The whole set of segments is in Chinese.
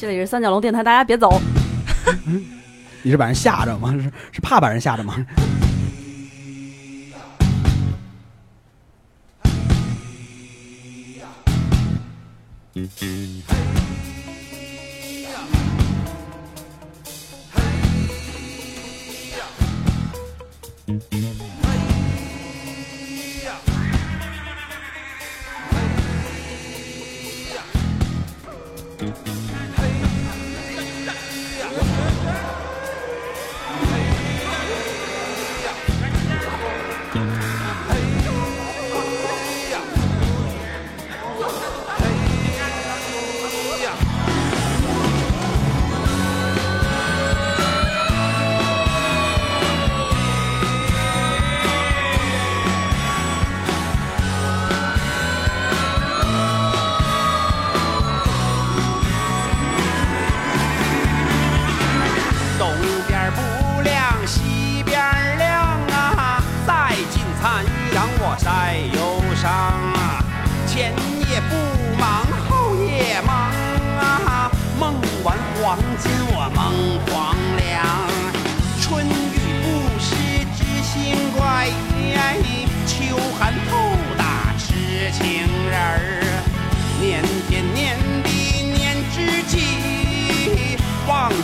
这里是三角龙电台，大家别走。你是把人吓着吗？是是怕把人吓着吗？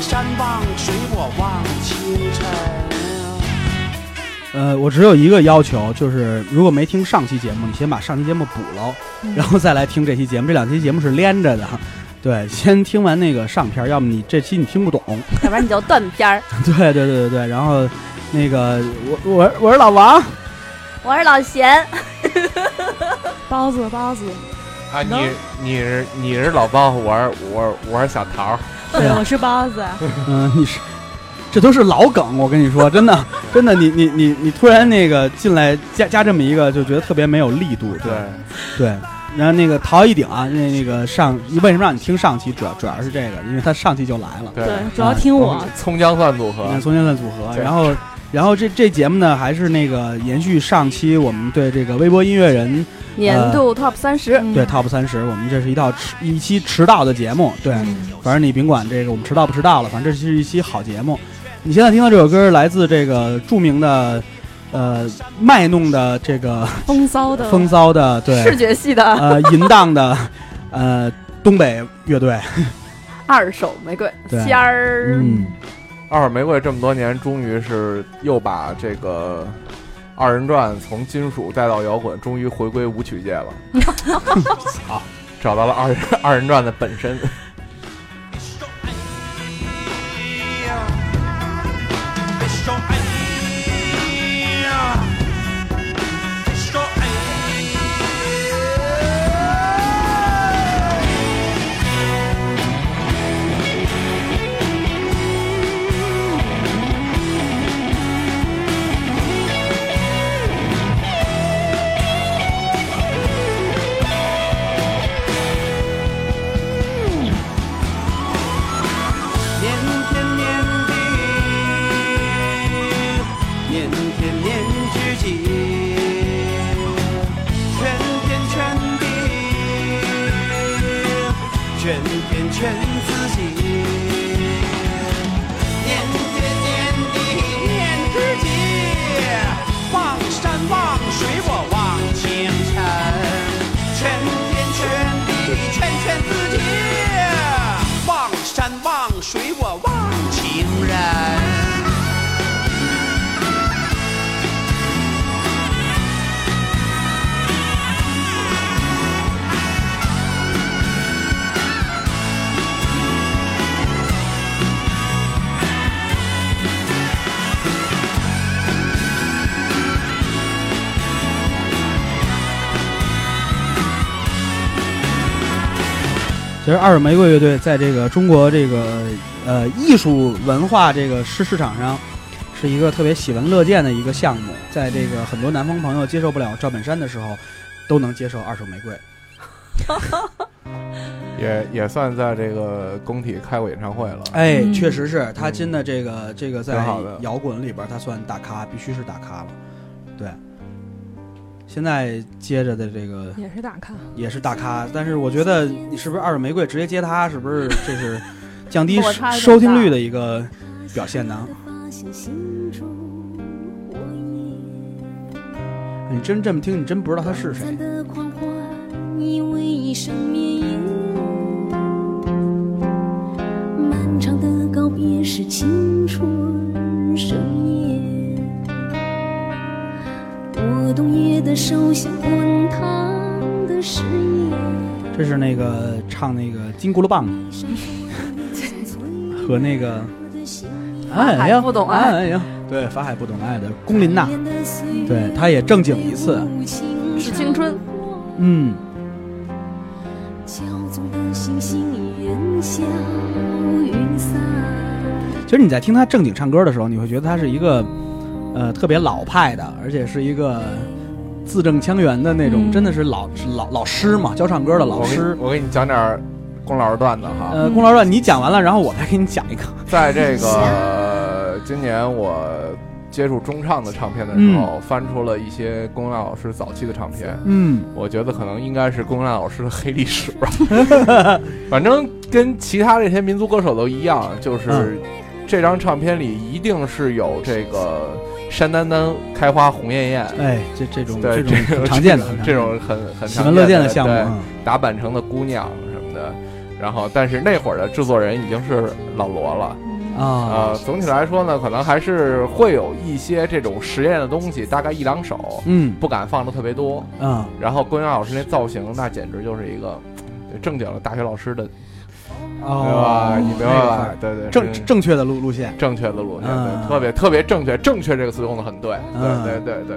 山望水我望清晨。呃，我只有一个要求，就是如果没听上期节目，你先把上期节目补了，然后再来听这期节目。这两期节目是连着的，对，先听完那个上片，要么你这期你听不懂。要不然你就断片儿。对对对对对，然后那个我我我是老王，我是老贤，包子包子，啊，你你是你是老包，我是我我是小桃，对，我是包子。嗯、你是，这都是老梗，我跟你说，真的真的，你你你你突然那个进来加加这么一个，就觉得特别没有力度，对，对。然后那个陶一鼎啊，那那个上为什么让你听上期？主要主要是这个，因为他上期就来了。对对，主要听我。葱姜蒜组合你看，从前算组合，然后，然后这这节目呢，还是那个延续上期我们对这个微博音乐人年度 top 三十。嗯。对 Top 三十，我们这是一套迟一期迟到的节目，对，嗯。反正你甭管这个我们迟到不迟到了，反正这是一期好节目。你现在听到这首歌来自这个著名的，呃，卖弄的这个 风骚的 风骚的，对，视觉系的。呃，淫荡的，呃，东北乐队，二手玫瑰对。仙儿，嗯，二手玫瑰这么多年，终于是又把这个二人转从金属带到摇滚，终于回归舞曲界了。好，找到了二人二人转的本身。其实二手玫瑰乐队在这个中国这个呃艺术文化这个市市场上，是一个特别喜闻乐见的一个项目。在这个很多南方朋友接受不了赵本山的时候，都能接受二手玫瑰。也也算在这个工体开过演唱会了。哎，嗯确实是他真的这个这个在摇滚里边，他算大咖，必须是大咖了。对，现在接着的这个也是大咖，也是大咖，但是我觉得你是不是二手玫瑰直接接他，是不是这是 降低收听率的一个表现呢。你真这么听，你真不知道他是谁。这是那个唱那个金箍噜棒 和那个哎呀不懂爱。哎呀，对，法海不懂爱的龚琳娜，对，她也正经一次，是青春。嗯，骄纵的星星烟消云散。其实你在听他正经唱歌的时候，你会觉得他是一个呃特别老派的，而且是一个字正腔圆的那种，嗯真的是老老老师嘛，教唱歌的老师。我给你讲点儿龚老师段子哈。呃，龚老师，你讲完了，然后我再给你讲一个。在这个今年我接触中唱的唱片的时候，翻出了一些龚亮老师早期的唱片。嗯，我觉得可能应该是龚亮老师的黑历史吧。反正跟其他这些民族歌手都一样，就是嗯这张唱片里一定是有这个山丹丹开花红艳艳。哎，这这种对，这种常见的，这种很很喜闻乐常见见的项目。对嗯打板城的姑娘什么的。然后，但是那会儿的制作人已经是老罗了。啊呃，，总体来说呢，可能还是会有一些这种实验的东西，大概一两首，嗯不敢放的特别多。嗯，然后郭阳老师那造型，那简直就是一个呃正经的大学老师的，对哦吧？你明白？对对，正正确的路路线。正确的路线，嗯。对，特别特别正确，正确这个词用的很对，嗯。对对对对，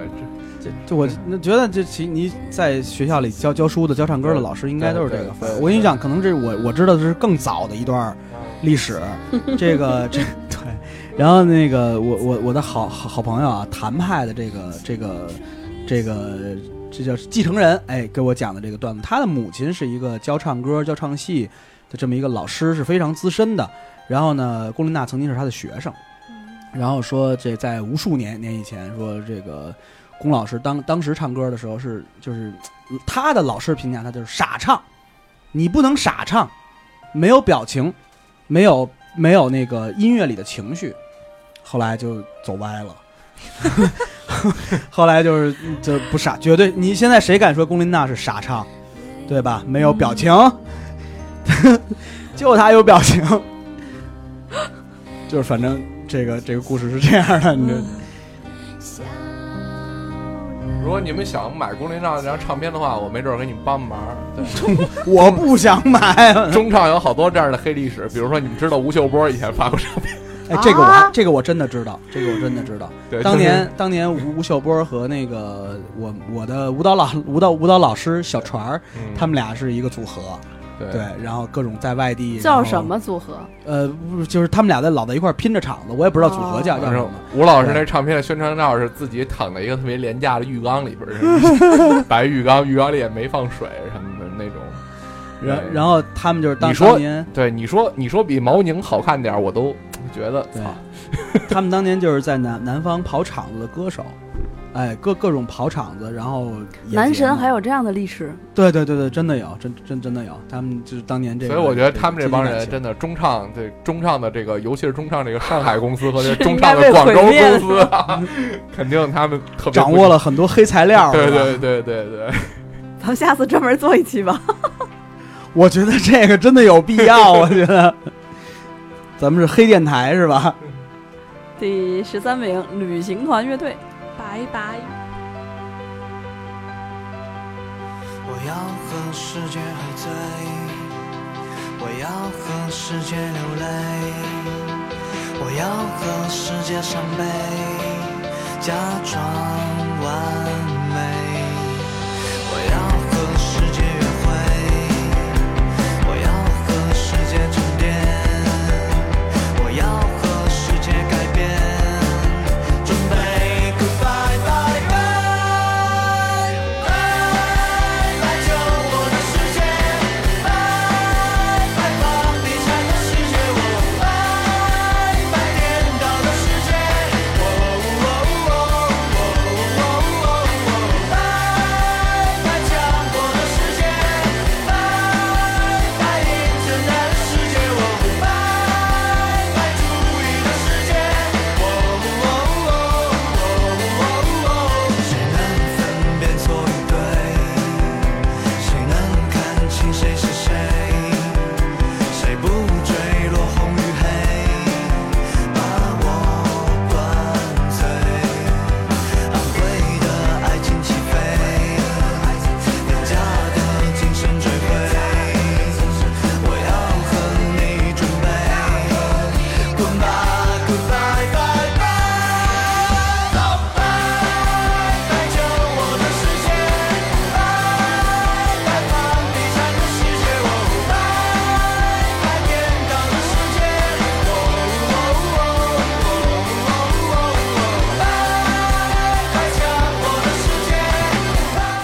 这就我那觉得这其你在学校里教教书的、教唱歌的老师应该都是这个我跟你讲，可能这我我知道的是更早的一段历史，这个这 对。然后那个我我我的好好好朋友啊，谭派的这个这个这个这叫继承人，哎，给我讲的这个段子，他的母亲是一个教唱歌、教唱戏的这么一个老师，是非常资深的。然后呢，龚琳娜曾经是他的学生，然后说这在无数年年以前，说这个龚老师当当时唱歌的时候是就是他的老师评价他就是傻唱，你不能傻唱，没有表情，没有没有那个音乐里的情绪，后来就走歪了。后来就是就不傻，绝对你现在谁敢说龚琳娜是傻唱，对吧？没有表情，就他有表情，就是反正这个这个故事是这样的，你这。如果你们想买龚琳娜那张唱片的话，我没准儿给你们帮帮忙。对，我不想买。中唱有好多这样的黑历史，比如说你们知道吴秀波以前发过唱片，哎，这个我这个我真的知道，这个我真的知道。对，当就是年当年吴吴秀波和那个我我的舞蹈老舞蹈舞蹈老师小船儿，嗯他们俩是一个组合，对对，然后各种在外地叫什？么组合？呃，不就是他们俩在老在一块儿拼着场子，我也不知道组合叫哦叫什么。吴老师那唱片的宣传照是自己躺在一个特别廉价的浴缸里边儿，白浴缸，浴缸里也没放水什么的那种。然然后他们就是当你说当年对你说，你说比毛宁好看点儿，我都觉得对操，他们当年就是在南南方跑场子的歌手，哎，各各种跑场子，然后男神还有这样的历史，对对对对，真的有，真真真的有，他们就是当年这个。所以我觉得他们这帮人真的中唱，对中唱的这个，尤其是中唱这个上海公司和这是 中唱的广州公司啊，肯定他们特别掌握了很多黑材料。对对对对对，咱们下次专门做一期吧。我觉得这个真的有必要，我觉得。咱们是黑电台是吧？第十三名，旅行团乐队。拜拜。我要和世界喝醉，我要和世界流泪，我要和世界伤悲，假装完美。我要和世界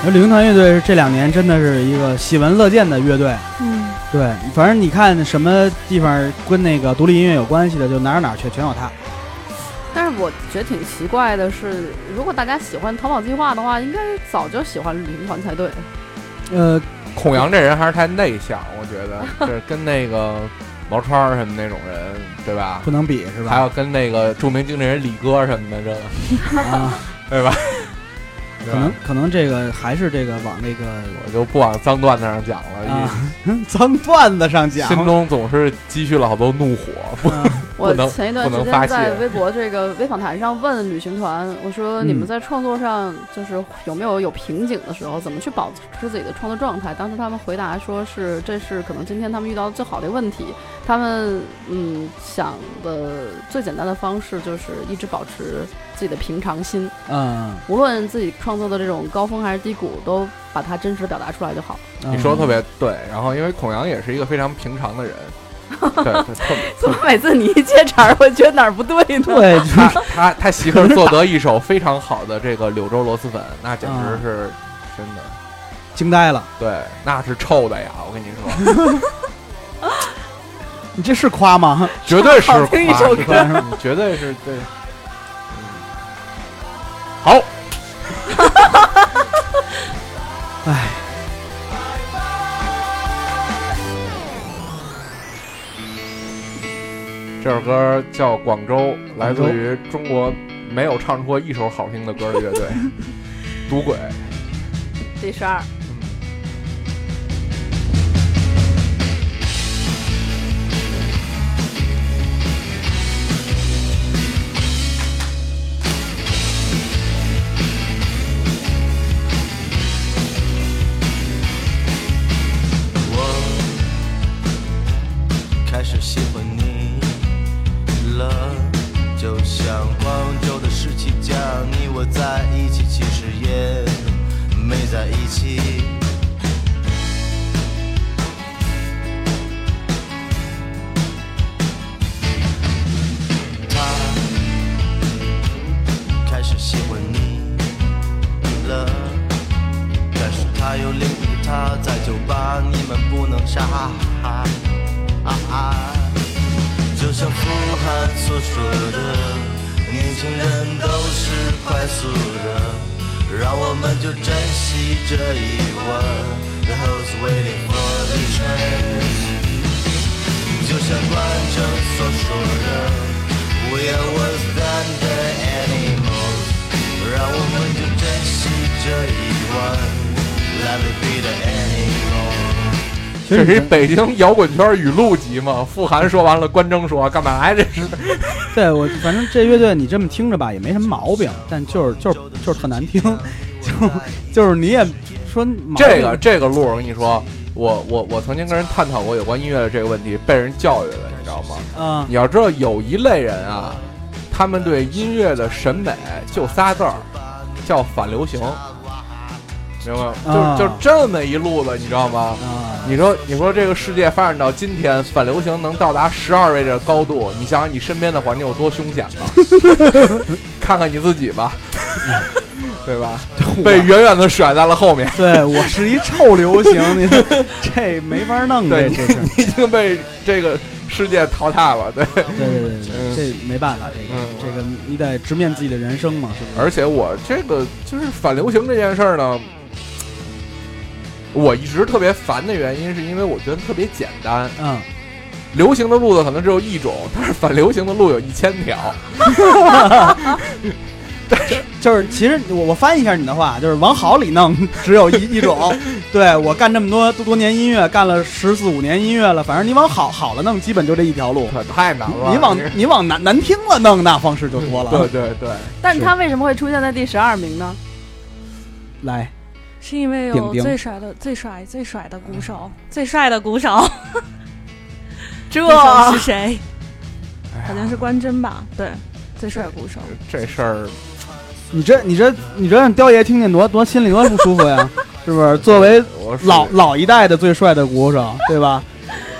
而旅行团乐队是这两年真的是一个喜闻乐见的乐队。嗯，对，反正你看什么地方跟那个独立音乐有关系的，就哪儿哪儿去全有他。但是我觉得挺奇怪的是，如果大家喜欢逃跑计划的话，应该早就喜欢旅行团才对。呃，孔阳这人还是太内向，我觉得 就是跟那个毛川什么那种人，对吧？不能比是吧？还有跟那个著名经纪人李哥什么的，这个啊，对吧？可能可能这个还是这个往那个我就不往脏段子上讲了，啊 脏段子上讲，心中总是积蓄了好多怒火。不啊 我前一段时间在微博这个微访谈上问旅行团，我说嗯你们在创作上就是有没有有瓶颈的时候，怎么去保持自己的创作状态？当时他们回答说是这是可能今天他们遇到的最好的问题。他们嗯想的最简单的方式就是一直保持自己的平常心，嗯，无论自己创作的这种高峰还是低谷，都把它真实地表达出来就好。你说的特别对，然后因为孔阳也是一个非常平常的人，对，对特别 怎么每次你一接茬儿，我觉得哪儿不对呢？对，他他他媳妇儿做得一手非常好的这个柳州螺蛳粉，那简直是真的，惊呆了，对，那是臭的呀！我跟你说，你这是夸吗？绝对是好听一首歌夸是吧绝对是对。嗯好，哎，这首歌叫《广州》，来自于中国没有唱出过一首好听的歌的乐队——赌鬼。第十二，不能傻。就像傅汉所说的，年轻人都是快速的，让我们就珍惜这一吻。The host waiting for the train，就像观众所说的，We are worse than the animals，让我们就珍惜这一吻，Let it be the animal。这是一北京摇滚圈语录集嘛？傅涵说完了，关征说干嘛呀？这是 对我反正这乐队你这么听着吧，也没什么毛病，但就是就是就是特难听，就就是你也说这个这个路，我跟你说，我我我曾经跟人探讨过有关音乐的这个问题，被人教育了，你知道吗？嗯你要知道，有一类人啊，他们对音乐的审美就仨字儿，叫反流行，明白就就这么一路子，你知道吗？啊你说，你说这个世界发展到今天，反流行能到达十二位的高度，你想想你身边的环境有多凶险吧？看看你自己吧，对吧？被远远的甩在了后面，对我是一臭流行，你这没法弄，这对这已经被这个世界淘汰了，对。对对对对，这没办法，这个嗯这个你得直面自己的人生嘛，是不是？而且我这个就是反流行这件事儿呢，我一直特别烦的原因，是因为我觉得特别简单。嗯，流行的路子可能只有一种，但是反流行的路有一千条。就是其实我我翻译一下你的话，就是往好里弄，只有一一种。对我干这么多多多年音乐，干了十四五年音乐了，反正你往好好了弄，基本就这一条路。可太难了。你往你往难难听了弄，那方式就多了。对对对，但是他为什么会出现在第十二名呢？来，是因为有最帅的、最帅、最帅的鼓手，最帅的鼓手，这是谁？好像是关真吧？对，最帅鼓手。这事儿你这你这你这让雕爷听见多多心里多不舒服呀，是不是？作为 老老一代的最帅的鼓手，对吧？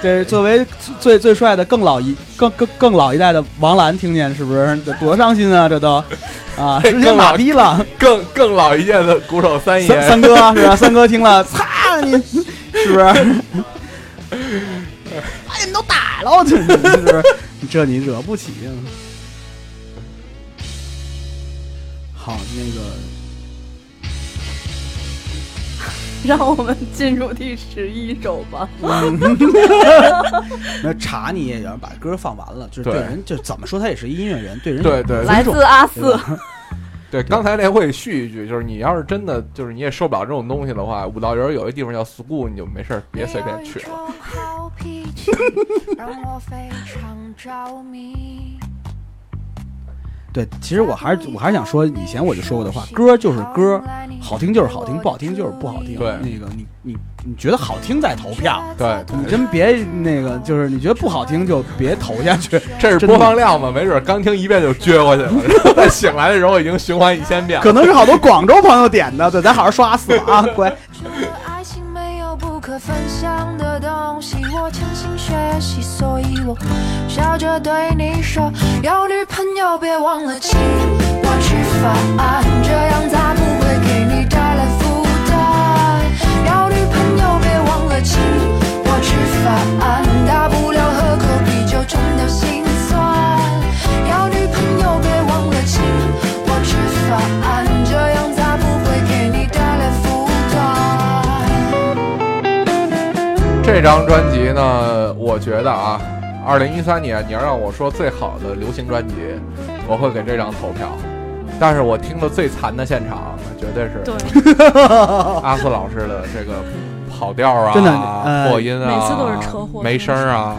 这作为最最帅的更老一更更更老一代的王兰听见是不是这多伤心啊？这都啊，直接马逼了。更更老一届的鼓手三爷，三三哥是吧？三哥听了，擦你，是不是？把你们都打了，这是不是？这你惹不起啊！好，那个 让我们进入第十一首吧。那查你也要把歌放完了，就是对对人，就怎么说他也是一音乐人，对人对对来自阿四，对，刚才那会续一句，就是你要是真的就是你也受不了这种东西的话，五道营有一地方叫 school，你就没事儿别随便去了。好脾气，让我非常着迷。对，其实我还是我还是想说，以前我就说过的话，歌就是歌，好听就是好听，不好听就是不好听。对那个你你你觉得好听再投票，对，你真别那个，就是你觉得不好听就别投下去。这是播放量嘛，没准刚听一遍就撅过去了，醒来的时候已经循环一千遍了。可能是好多广州朋友点的，对，咱好好刷死了啊，乖。爱情没有不可分享的东西，我强行学习，所以我笑着对你说，有女朋友别忘了请我吃饭，这样才不会给你带来负担。有女朋友别忘了请我吃饭，大不了喝口啤酒冲掉心酸。有女朋友别忘了请我吃饭，这张专辑呢，我觉得啊，二零一三年你要让我说最好的流行专辑，我会给这张投票。但是我听的最惨的现场，绝对是对，阿四老师的这个跑调啊，真的呃破音啊，每次都是车祸没声儿啊。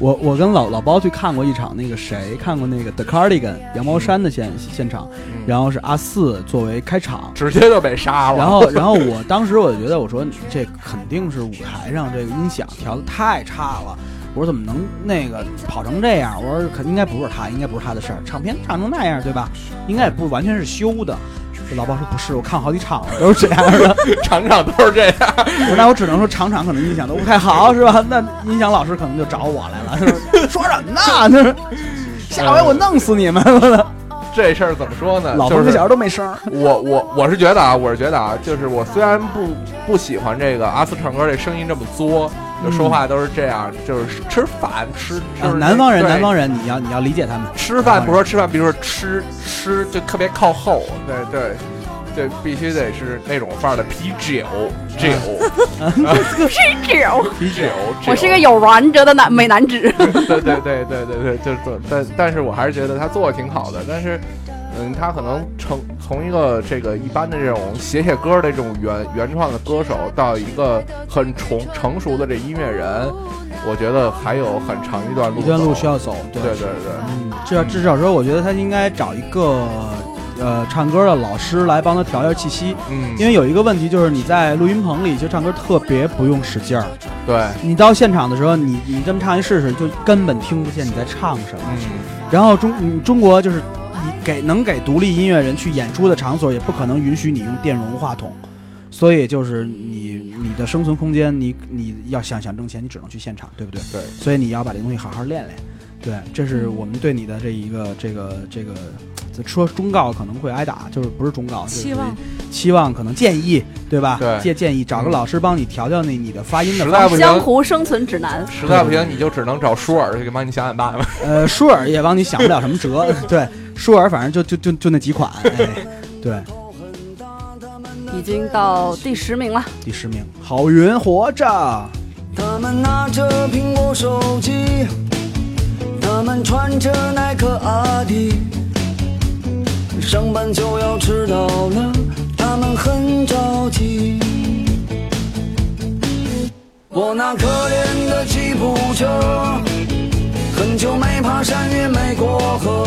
我我跟老老包去看过一场那个谁，看过那个 The Cardigan 羊毛衫的现现场，嗯然后是阿四作为开场。直接就被杀了。然后，然后我 当时我就觉得，我说这肯定是舞台上这个音响调的太差了。我说怎么能那个跑成这样？我说肯应该不是他，应该不是他的事儿。唱片唱成那样，对吧？应该也不完全是修的。这老包说不是，我看好几场了，都是这样的。场场都是这样。我 说那我只能说场场可能音响都不太好，是吧？那音响老师可能就找我来了，说说什么呢？他 说下回我弄死你们！这事儿怎么说呢？老就是冯小都没声。我我我是觉得啊，我是觉得啊，就是我虽然不不喜欢这个阿斯唱歌这声音这么作，就说话都是这样，就是吃饭吃就是啊南方人，南方人，你要你要理解他们。吃饭不说吃饭，比如说吃吃就特别靠后，对对。对，必须得是那种范儿的啤酒，酒 是酒，啤酒。我是个有原则的男美男子。对对对对对对，就是做，但但是我还是觉得他做的挺好的，但是，嗯，他可能成从一个这个一般的这种写写歌的这种原原创的歌手，到一个很成成熟的这音乐人，我觉得还有很长一段路，一段路需。要走，对。对对对，嗯，至少至少说，我觉得他应该找一个呃唱歌的老师来帮他调一下气息，嗯，因为有一个问题就是你在录音棚里其实唱歌特别不用使劲儿，对，你到现场的时候，你你这么唱一试试，就根本听不见你在唱什么。嗯，然后中嗯中国就是你给能给独立音乐人去演出的场所，也不可能允许你用电容话筒，所以就是你你的生存空间，你你要想想挣钱，你只能去现场，对不对？对，所以你要把这东西好好练练。对，这是我们对你的这一个这个这个说忠告可能会挨打，就是不是忠告，就是期望期望可能建议，对吧？对建建议找个嗯老师帮你调调那你的发音的实在不方式。江，湖生存指南。实在不行，你就只能找舒尔去帮你想想办法。呃，舒尔也帮你想不了什么辙，对，舒尔反正就就就就那几款，哎，对，已经到第十名了，第十名，郝云活着，他们拿着苹果手机，他们穿着耐克阿迪，上班就要迟到了，他们很着急。我那可怜的吉普车，很久没爬山也没过河，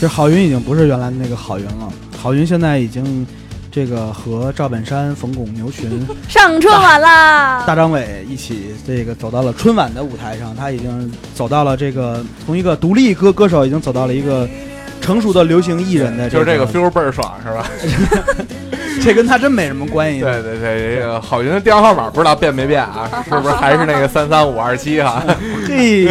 其实郝云已经不是原来的那个郝云了，郝云现在已经这个和赵本山、冯巩、牛群、上春晚啦！大张伟一起这个走到了春晚的舞台上，他已经走到了这个从一个独立歌歌手，已经走到了一个成熟的流行艺人的、就是这个个 feel 倍儿爽，是吧？这跟他真没什么关系。对对对，这个郝云的电话号码不知道变没变啊？是不是还是那个三三五二七哈？嘿，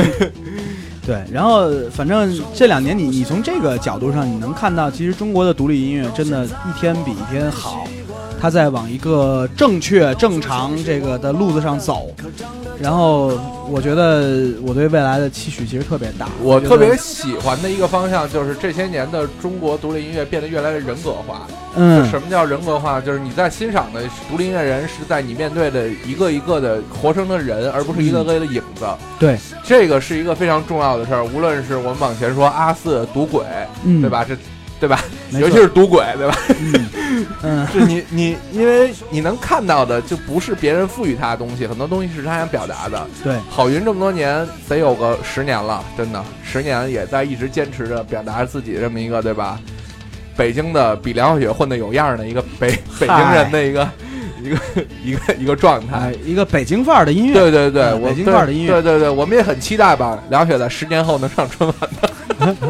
对，然后反正这两年你你从这个角度上，你能看到，其实中国的独立音乐真的一天比一天好，它在往一个正确、正常这个的路子上走。然后我觉得我对未来的期许其实特别大，我特别喜欢的一个方向就是这些年的中国独立音乐变得越来越人格化。嗯，什么叫人格化？就是你在欣赏的独立音乐人是在你面对的一个一个的活生的人，而不是一个个的影子。对，这个是一个非常重要的事儿。无论是我们往前说阿四、赌鬼，嗯，对？吧？这对吧？尤其是赌鬼，对吧？嗯，是你你，因为你能看到的就不是别人赋予他的东西，很多东西是他想表达的。对，郝云这么多年，得有个十年了，真的十年也在一直坚持着表达自己这么一个，对吧？北京的比梁晓雪混的有样的一个北北京人的一个一个 一个一个状态哎。，一个北京范儿的音乐，对对对，北京范儿的音乐对对对，我们也很期待吧，梁雪在十年后能上春晚。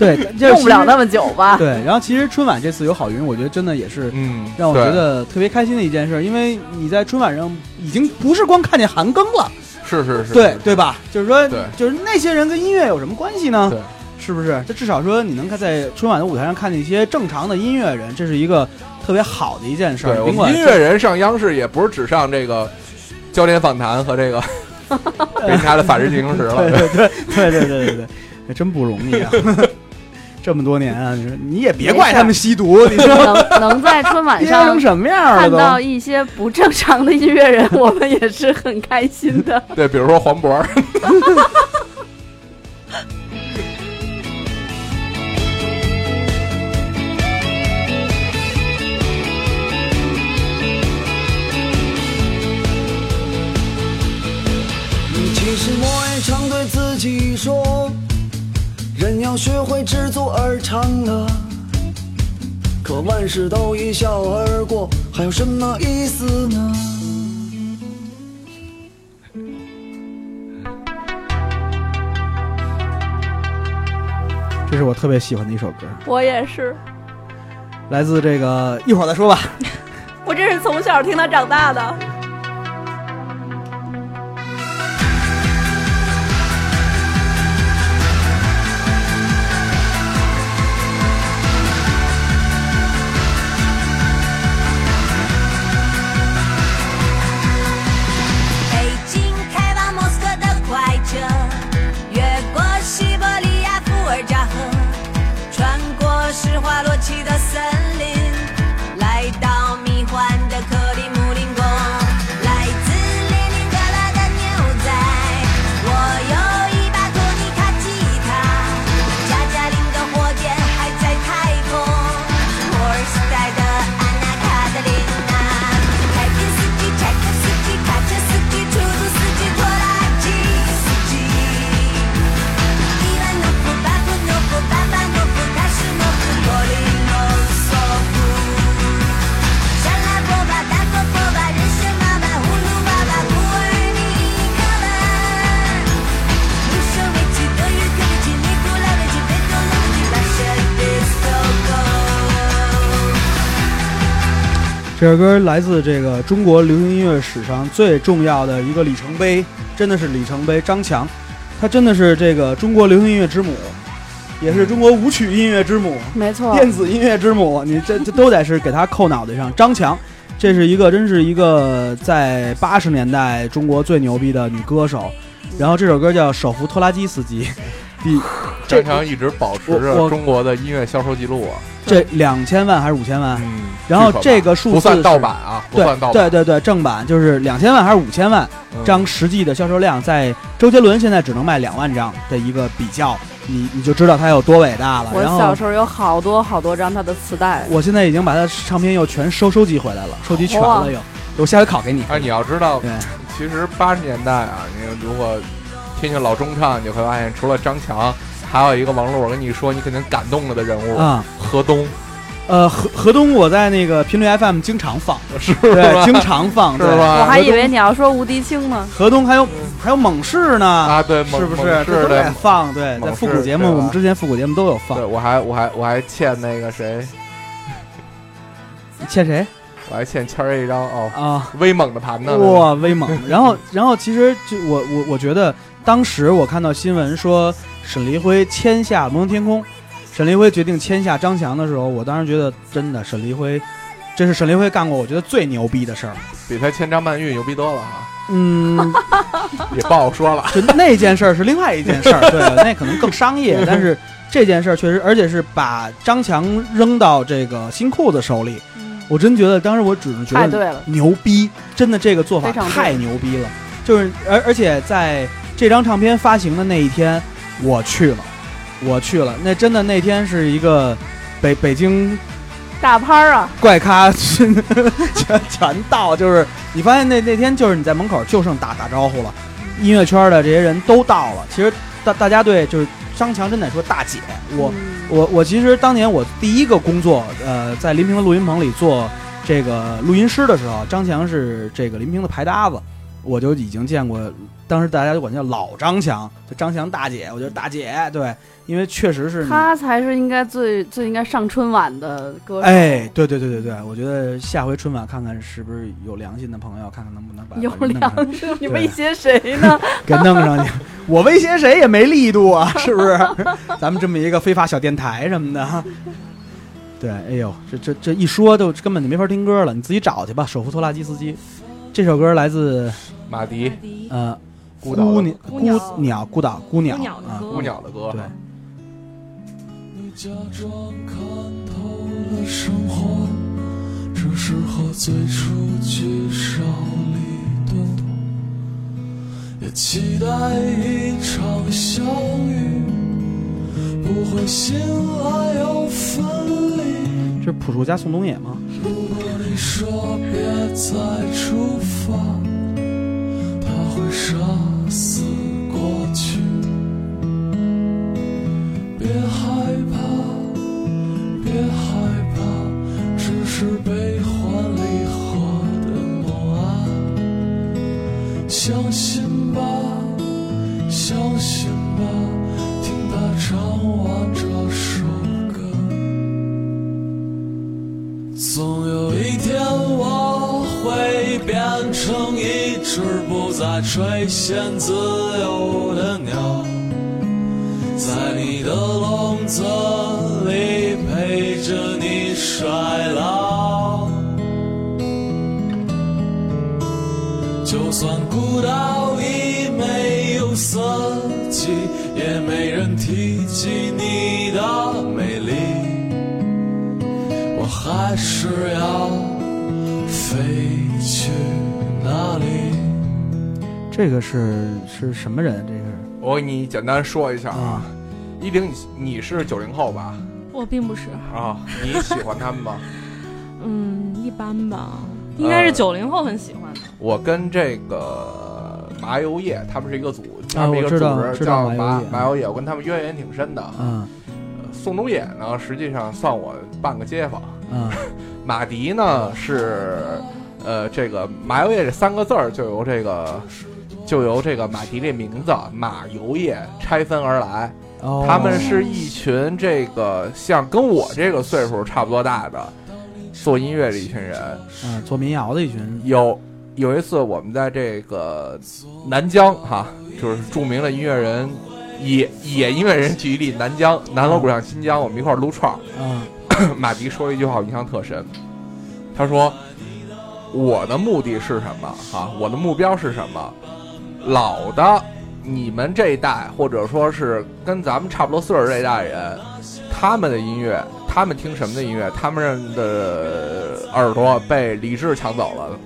对，用不了那么久吧。对，然后其实春晚这次有郝云，我觉得真的也是，嗯，让我觉得特别开心的一件事，因为你在春晚上已经不是光看见韩庚了，是是是，对对吧？就是说，就是那些人跟音乐有什么关系呢？对，是不是？这至少说你能看在春晚的舞台上看见一些正常的音乐人，这是一个特别好的一件事。对，我音乐人上央视也不是只上这个焦点访谈和这个。其他的法制进行时了，对对对对对对对，还真不容易啊。这么多年啊，你说你也别怪他们吸毒，你说能能在春晚上成什么样了看到？一些不正常的音乐人，我们也是很开心的。对，比如说黄渤，你其实我也常对自己说，人要学会知足而常乐。可万事都一笑而过，还有什么意思呢？这是我特别喜欢的一首歌，我也是，来自这个一会儿再说吧。我这是从小听他长大的。这首歌来自这个中国流行音乐史上最重要的一个里程碑，真的是里程碑。张强，他真的是这个中国流行音乐之母，也是中国舞曲音乐之母。没错，电子音乐之母，你这这都得是给他扣脑袋上。张强，这是一个真是一个在八十年代中国最牛逼的女歌手。然后这首歌叫《手扶拖拉机司机》，第 张强一直保持着中国的音乐销售记录啊。这两千万还是五千万？嗯，然后这个数字不算盗版啊，不对算盗版。对对对，正版就是两千万还是五千万嗯张实际的销售量，在周杰伦现在只能卖两万张的一个比较，你你就知道他有多伟大了。我小时候有好多好多张他的磁带，我现在已经把他唱片又全收收集回来了，收集全了又。我下回拷给你。哎，你要知道，对，其实八十年代啊，你如果听听老中唱，你就会发现，除了张强，还有一个王璐，我跟你说，你肯定感动了的人物，啊，河东，呃，河河东我在那个频率 FM 经常放，是对，吧？经常放，对是？吧？我还以为你要说吴迪清呢。河东还有还有猛士呢，啊，对，是不是？猛猛这都放，对，在复古节目，我们之前复古节目都有放对。我还我还我还欠那个谁，欠谁我还欠谦儿一张哦，啊？威猛的盘呢。哇，威猛！然后，然后其实就我我我觉得，当时我看到新闻说沈黎辉签下摩登天空，沈黎辉决定签下张强的时候，我当时觉得真的沈黎辉，这是沈黎辉干过我觉得最牛逼的事儿。比他签张曼玉牛逼多了哈，嗯，也不好说了。就那件事儿是另外一件事儿，对，那可能更商业，但是这件事儿确实，而且是把张强扔到这个新裤子手里，我真觉得当时我只是觉得牛逼，真的这个做法太牛逼了。就是而而且在这张唱片发行的那一天，我去了，我去了。那真的那天是一个北北京大拍儿啊，怪咖 全全全到，就是你发现那那天就是你在门口就剩打打招呼了，音乐圈的这些人都到了。其实大大家对就是张强真得说大姐，我。嗯我我其实当年我第一个工作，呃，在林平的录音棚里做这个录音师的时候，张强是这个林平的牌搭子，我就已经见过。当时大家就管叫老张强，就张强大姐，我觉得大姐对，因为确实是她才是应该最最应该上春晚的歌手。哎，对对对对对，我觉得下回春晚看看是不是有良心的朋友，看看能不能把 有良心，你威胁谁呢？给弄上去。我威胁谁也没力度啊，是不是？咱们这么一个非法小电台什么的。对，哎呦，这这这一说都根本就没法听歌了，你自己找去吧。手扶拖拉机司机，这首歌来自马迪呃孤岛孤鸟。孤岛孤鸟孤鸟的啊，歌孤鸟的歌，对，你假装看透了生活，只是和最初聚少离多，也期待一场相遇，不会醒来又分离。这是朴树加宋冬野吗？如果你说别再出发，他会杀死过去。别害怕，别害怕，只是悲欢离合的梦啊！相信吧，相信吧，听他唱完这首总有一天我会变成一只不再垂涎自由的鸟，在你的笼子里陪着你衰老。就算孤岛已没有色彩，也没人提及你的。还是要飞去哪里？这个是是什么人？这个是我给你简单说一下啊啊，一零，你你是九零后吧？我并不是，啊，你喜欢他们吗？嗯，一般吧，应该是九零后很喜欢的。我跟这个麻油叶他们是一个组，他们一个组叫麻麻油叶麻油叶，我跟他们渊源挺深的。嗯宋冬野呢，实际上算我半个街坊。嗯 马迪呢是，呃，这个麻油叶这三个字儿就由这个就由这个马迪这名字马油叶拆分而来。哦，他们是一群这个像跟我这个岁数差不多大的做音乐的一群人。嗯做民谣的一群有有一次我们在这个南疆哈，就是著名的音乐人野野音乐人聚集地南疆南锣鼓巷新疆，我们一块儿撸串儿。啊马迪说一句话，我印象特深。他说：“我的目的是什么？哈，我的目标是什么？老的你们这一代，或者说是跟咱们差不多岁数这一代人，他们的音乐，他们听什么的音乐？他们的耳朵被李志抢走了，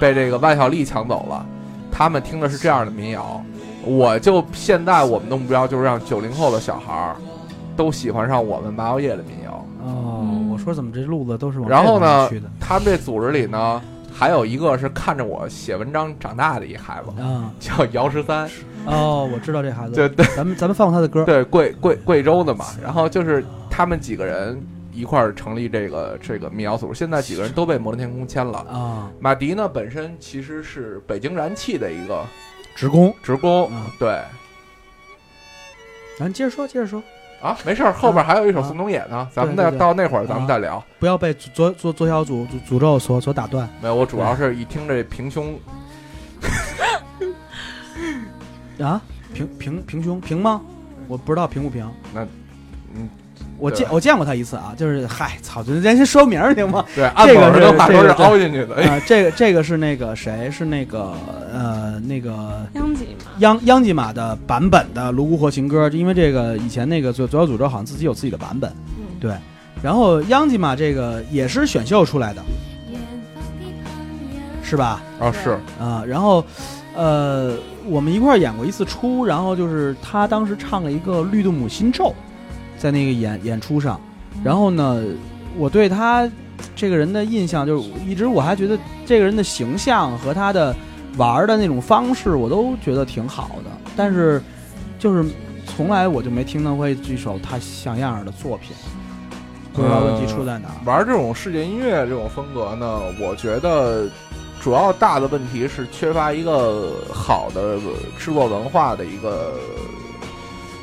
被这个万晓利抢走了，他们听的是这样的民谣。我就现在我们的目标就是让九零后的小孩儿都喜欢上我们麻药叶的民谣。”哦，我说怎么这路子都是往然后呢去的，他们这组织里呢，还有一个是看着我写文章长大的一孩子，啊。叫姚十三。哦，我知道这孩子，对对。咱们咱们放过他的歌，对，贵贵贵州的嘛。然后就是他们几个人一块儿成立这个这个民谣组，现在几个人都被摩登天空签了。啊，马迪呢本身其实是北京燃气的一个职工，职工，嗯对。咱接着说，接着说，啊，没事儿，后边还有一首啊宋冬野呢，咱们再到那会儿咱们啊再聊。不要被左左左小诅诅诅咒所所打断没有，我主要是一听这平胸，啊！平平平胸平吗？我不知道平不平。那嗯，我见我见过他一次啊，就是嗨，操，就咱先说名儿行吗？对，按这个是某人的话说是凹进去的。哎啊，这个这个是那个谁？是那个呃那个央吉玛的版本的《泸沽河情歌》，因为这个以前那个左左小诅咒好像自己有自己的版本，嗯，对。然后央吉玛这个也是选秀出来的，是吧？啊，是啊，然后，呃，我们一块儿演过一次出，然后就是他当时唱了一个《绿度母心咒》，在那个演演出上，然后呢，我对他这个人的印象就是一直我还觉得这个人的形象和他的玩儿的那种方式，我都觉得挺好的，但是就是从来我就没听到过一首他像样的作品，不知道问题出在哪儿。玩这种世界音乐这种风格呢，我觉得主要大的问题是缺乏一个好的制作文化的一个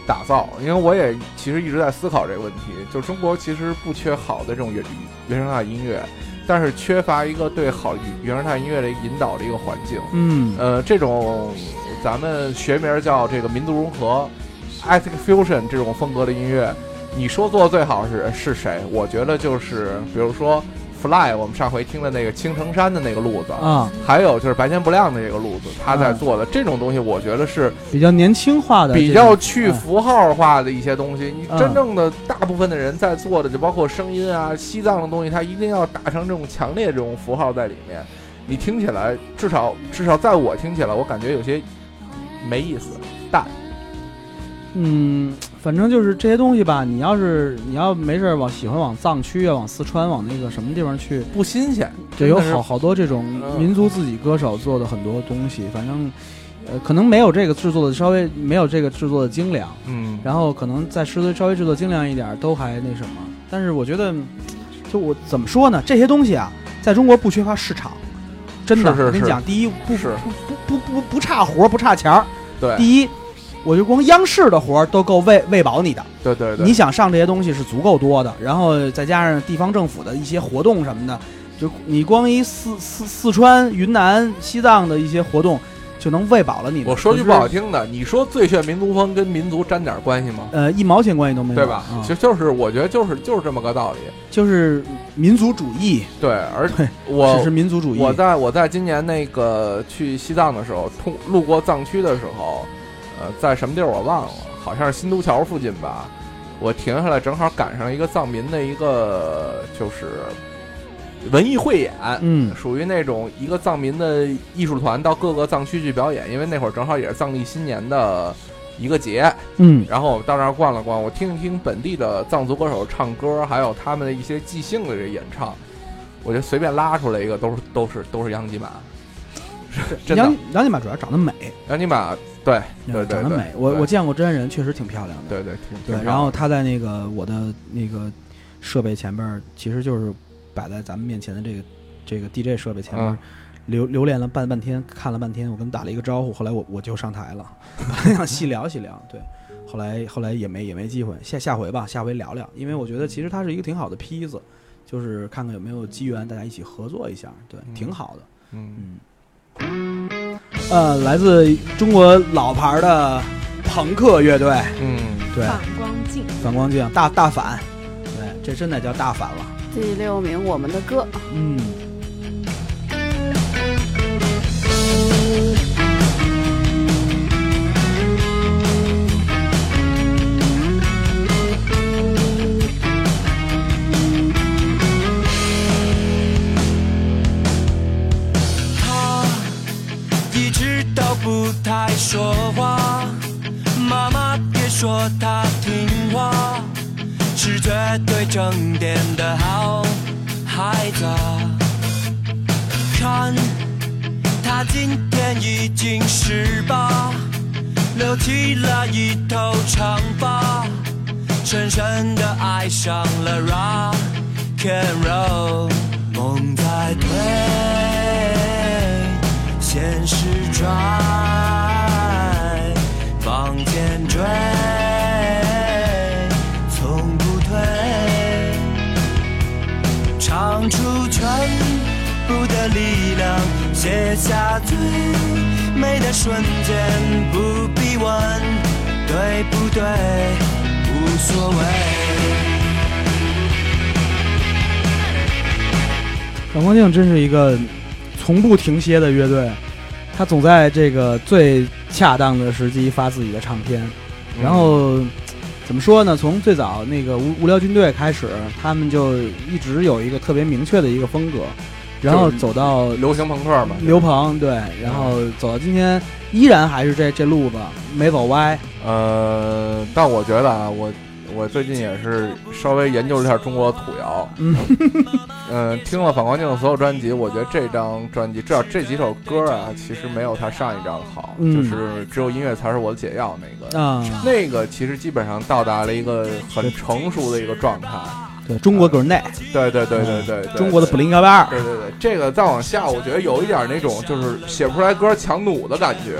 打造。因为我也其实一直在思考这个问题，就中国其实不缺好的这种原原生态音乐，但是缺乏一个对好原生态音乐的引导的一个环境。嗯呃，这种咱们学名叫这个民族融合 （ethnic fusion） 这种风格的音乐，你说做的最好是是谁？我觉得就是比如说 Fly，我们上回听的那个青城山的那个路子，啊，还有就是白天不亮的这个路子，他在啊做的这种东西，我觉得是比较年轻化的，比较去哎符号化的一些东西。你嗯真正的大部分的人在做的，就包括声音啊、西藏的东西，它一定要打成这种强烈这种符号在里面。你听起来，至少至少在我听起来，我感觉有些没意思。嗯，反正就是这些东西吧。你要是你要没事儿往喜欢往藏区啊，往四川，往那个什么地方去，不新鲜，就有好好多这种嗯民族自己歌手做的很多东西。反正，呃，可能没有这个制作的稍微没有这个制作的精良，嗯，然后可能再稍微稍微制作精良一点都还那什么。但是我觉得，就我怎么说呢？这些东西啊，在中国不缺乏市场，真的。是是是我跟你讲，第一不是不不不不不差活，不差钱儿。对第一，我就光央视的活儿都够喂喂饱你的。对对对，你想上这些东西是足够多的，然后再加上地方政府的一些活动什么的，就你光一四四四川、云南、西藏的一些活动，就能喂饱了你我说句不好，听的，你说最炫民族风跟民族沾点关系吗？呃，一毛钱关系都没有，对吧？啊其实就是我觉得就是就是这么个道理。就是民族主义，对，而对我只是民族主义。我在我在今年那个去西藏的时候，通路过藏区的时候，呃，在什么地儿我忘了，好像是新都桥附近吧。我停下来，正好赶上一个藏民的一个就是文艺汇演，嗯属于那种一个藏民的艺术团到各个藏区去表演，因为那会儿正好也是藏历新年的一个节，嗯然后我到那儿逛了逛，我听一听本地的藏族歌手唱歌，还有他们的一些即兴的这演唱，我就随便拉出来一个，都是都是都是央吉玛，是真的。杨杨金马主要长得美，杨金马，对对长得美。我对我见过真人，确实挺漂亮的。对对挺对，挺然后漂他在那个我的那个设备前边儿，其实就是摆在咱们面前的这个这个 DJ 设备前边留留恋了半半天，看了半天，我跟他打了一个招呼，后来我我就上台了，想 细聊细聊，对，后来后来也没也没机会，下下回吧，下回聊聊，因为我觉得其实他是一个挺好的坯子，就是看看有没有机缘大家一起合作一下，对，嗯挺好的，嗯嗯，呃，来自中国老牌的朋克乐队，嗯，对，反光镜，反光镜大大反，对，这真的叫大反了。第六名，我们的歌，嗯，说话，妈妈别说他听话，是绝对正点的好孩子。看他今天已经十八，留起了一头长发，深深的爱上了 rock and roll，梦在推，现实抓，往前追，从不退。唱出全部的力量，写下最美的瞬间，不必问对不对，无所谓。反光镜真是一个从不停歇的乐队，他总在这个最恰当的时机发自己的唱片，然后。怎么说呢？从最早那个无无聊军队开始，他们就一直有一个特别明确的一个风格，然后走到流行朋克嘛，刘鹏对，然后走到今天依然还是这这路子没走歪。呃，但我觉得啊，我我最近也是稍微研究了一下中国土谣，嗯，嗯，听了反光镜的所有专辑，我觉得这张专辑至少这几首歌啊，其实没有他上一张好，嗯就是只有音乐才是我的解药那个。啊，那个其实基本上到达了一个很成熟的一个状态，对中国 g r n 对对对对对，对中国的布林嘎巴尔，对对对，这个再往下，我觉得有一点那种就是写不出来歌强弩的感觉，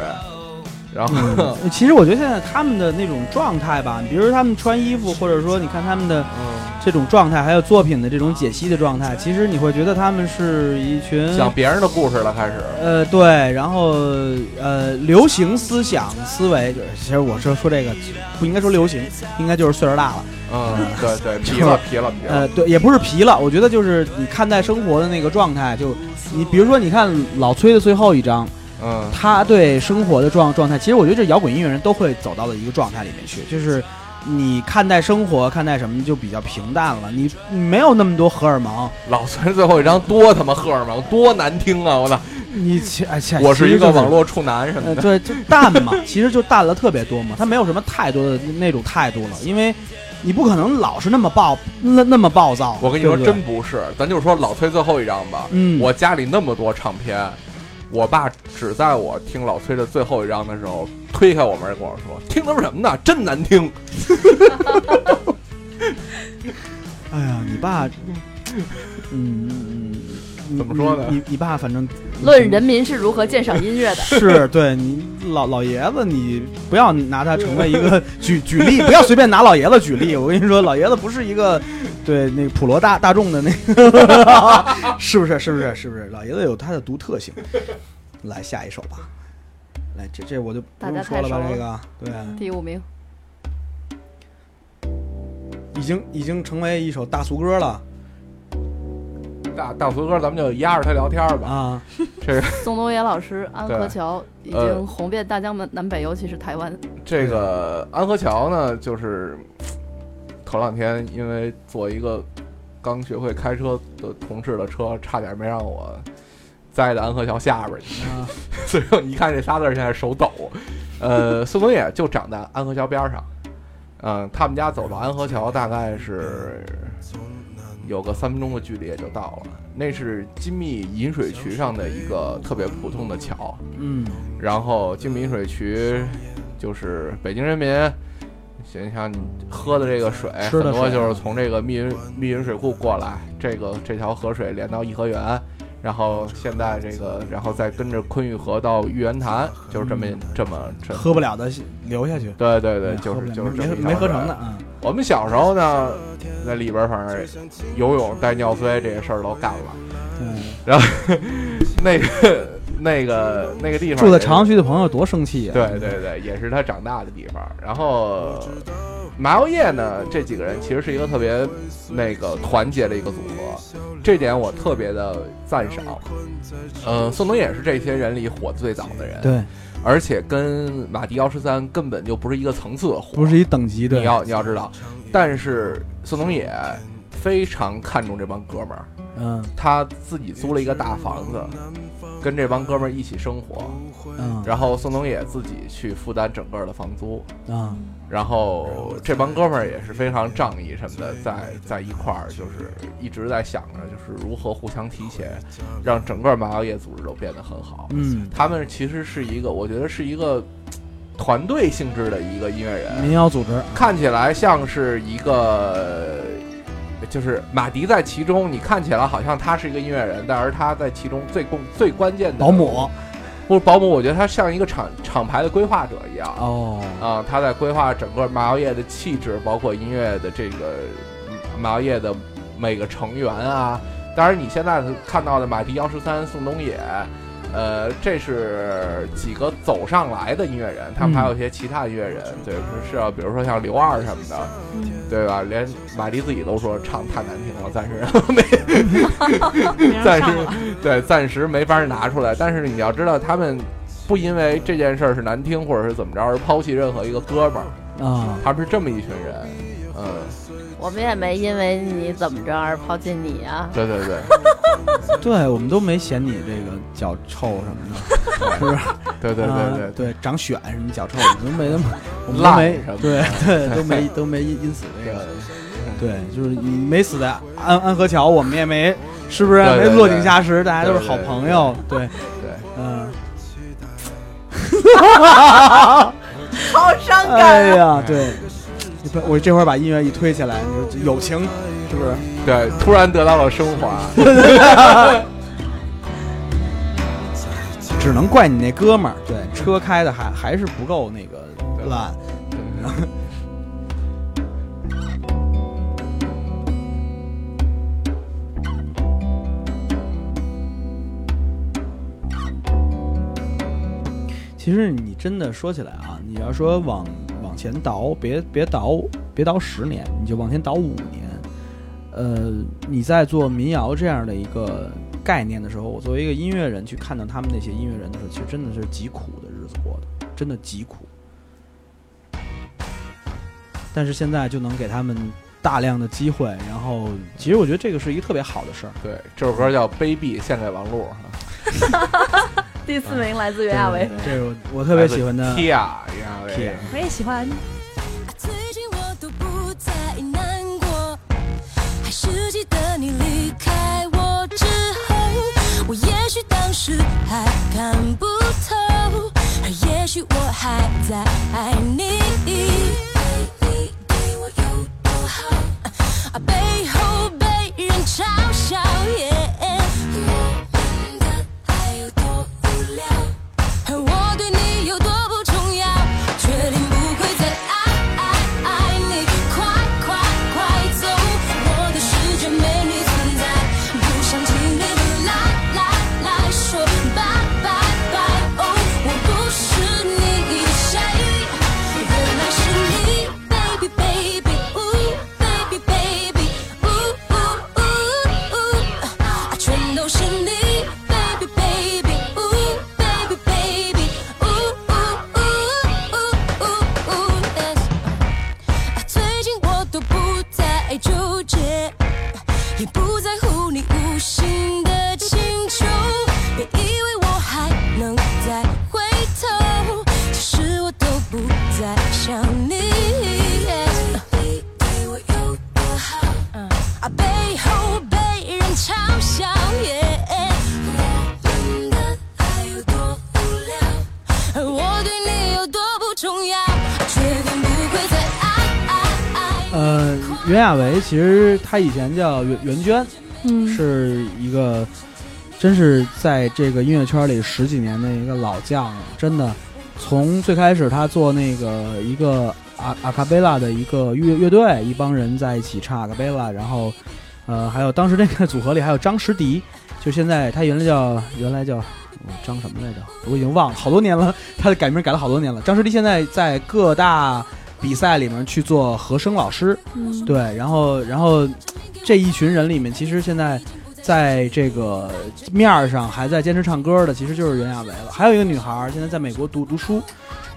然后、嗯，其实我觉得现在他们的那种状态吧，比如说他们穿衣服，或者说你看他们的嗯，这种状态，还有作品的这种解析的状态，其实你会觉得他们是一群讲别人的故事了，开始。呃，对，然后呃，流行思想思维，就是其实我说说这个不应该说流行，应该就是岁数大了。嗯，对对，皮了皮了皮了。呃，对，也不是皮了，我觉得就是你看待生活的那个状态，就你比如说，你看老崔的最后一章，嗯，他对生活的状状态，其实我觉得这摇滚音乐人都会走到的一个状态里面去，就是你看待生活，看待什么就比较平淡了，你你没有那么多荷尔蒙，老崔最后一张多他妈荷尔蒙，多难听啊！我操，你其哎其我是一个网络处男什么呃，的。对，就淡嘛，其实就淡了特别多嘛，他没有什么太多的那种态度了，因为你不可能老是那么暴那那么暴躁。我跟你说，对不对真不是，咱就说老崔最后一张吧。嗯我家里那么多唱片，我爸只在我听老崔的最后一章的时候推开我门跟我说：“听他妈什么呢？真难听。哎呀，你爸，嗯，你怎么说呢你你你爸反正论人民是如何鉴赏音乐的。是对你老老爷子，你不要拿他成为一个 举举例，不要随便拿老爷子举例。我跟你说，老爷子不是一个对那个普罗大大众的那个，是不是？是不是？是不是？老爷子有他的独特性。来下一首吧，来这这我就不用说了吧？这个对，第五名，已经已经成为一首大俗歌了大大俗歌，咱们就压着他聊天吧。啊！这个宋冬野老师《安河桥》已呃经红遍大江南南北，尤其是台湾。这个安河桥呢，就是头两天因为坐一个刚学会开车的同事的车，差点没让我栽在安河桥下边去。啊 所以你看这仨字，现在手抖。呃，宋冬野就长在安河桥边儿上，嗯、他们家走到安河桥大概是有个三分钟的距离也就到了。那是金密引水渠上的一个特别普通的桥，嗯然后金密引水渠就是北京人民。想想你喝的这个水，水很多就是从这个密云密云水库过来，这个这条河水连到颐和园，然后现在这个，然后再跟着昆玉河到玉渊潭，就是这么、这么这喝不了的留下去。对对对，就是就是没没没合成的。啊。我们小时候呢，在里边反正游泳带尿酸这些事儿都干了。嗯，然后 那个那个那个地方住在朝阳区的朋友多生气呀、对对对，也是他长大的地方。然后麻油叶呢，这几个人其实是一个特别那个团结的一个组合，这点我特别的赞赏。呃，宋冬野是这些人里火最早的人，，对，而且跟马迪幺十三根本就不是一个层次的火，不是一等级的。你要你要知道，但是宋冬野非常看重这帮哥们儿，嗯。他自己租了一个大房子，跟这帮哥们儿一起生活，嗯。然后宋冬野自己去负担整个的房租，啊然后这帮哥们儿也是非常仗义什么的，在在一块儿就是一直在想着就是如何互相提携，让整个麻药业组织都变得很好。嗯。他们其实是一个，我觉得是一个团队性质的一个音乐人，民谣组织，看起来像是一个，就是马迪在其中，你看起来好像他是一个音乐人，但是他在其中最共最关键的保姆。不是保姆，我觉得他像一个厂厂牌的规划者一样。哦，啊，他在规划整个麻药业的气质，包括音乐的这个嗯麻药业的每个成员啊。当然，你现在看到的马迪、幺十三、宋冬野，呃，这是几个走上来的音乐人，他们还有一些其他音乐人，对，是啊，比如说像刘二什么的，对吧？连马迪自己都说唱太难听了，暂时没，暂时。对，暂时没法拿出来。但是你要知道，他们不因为这件事儿是难听或者是怎么着而抛弃任何一个哥们儿，啊，他们是这么一群人。嗯，我们也没因为你怎么着而抛弃你啊。对对对。对 我们都没嫌你这个脚臭什么的，是不是？对对啊对。对对，长癣什么脚臭，我们都没那么，我们都没 什么对对都没都没因因此这个，对，就是你没死在安安河桥，我们也没是不是？没落井下石，大家都是好朋友，对，对，嗯，好伤哎感啊！呀，对，我这会儿把音乐一推起来，你说友情是不是？对，突然得到了升华。只能怪你那哥们儿，对，车开的还还是不够那个烂。其实你真的说起来啊，你要说往往前倒，别别倒，别倒十年，你就往前倒五年。呃，你在做民谣这样的一个概念的时候，我作为一个音乐人去看到他们那些音乐人的时候，其实真的是极苦的日子过的，真的极苦。但是现在就能给他们大量的机会，然后其实我觉得这个是一个特别好的事儿。对，这首歌叫《卑鄙》，献给王璐。第四名来自袁娅维，这是我我特别喜欢的 Tia，袁娅维。我也喜欢。最近我都不再难过，还是记得你离开我之后，我也许当时还看不透，而也许我还在爱你。你对我有多好，啊，背后被人嘲笑，她以前叫袁袁娟，嗯，是一个真是在这个音乐圈里十几年的一个老将了，真的。从最开始他做那个一个阿阿卡贝拉的一个乐乐队，一帮人在一起唱阿卡贝拉，然后呃，还有当时那个组合里还有张石迪，就现在他原来叫原来叫我张什么来着，我已经忘了，好多年了，他的改名改了好多年了。张石迪现在在各大比赛里面去做和声老师，嗯，对，然后然后这一群人里面，其实现在在这个面儿上还在坚持唱歌的，其实就是袁娅维了。还有一个女孩儿，现在在美国读读书，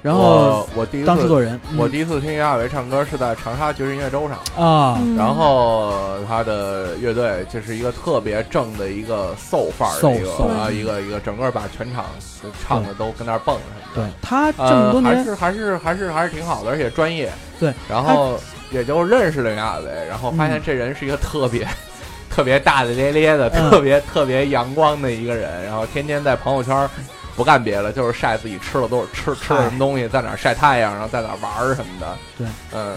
然后我我第一次当制作人，嗯。我第一次听袁娅维唱歌是在长沙爵士音乐周上，啊，嗯。然后他的乐队就是一个特别正的一个 soul 范儿的一个啊一个一个整个把全场唱的都跟那儿蹦什么的。对他这呃，么多年，还是还是还是还是挺好的，而且专业。对，然后也就认识了袁娅维，然后发现这人是一个特别、特别大大咧咧的、嗯。特别特别阳光的一个人，然后天天在朋友圈不干别的，就是晒自己吃了多少吃吃了什么东西，在哪儿晒太阳，然后在哪儿玩儿什么的。对，嗯，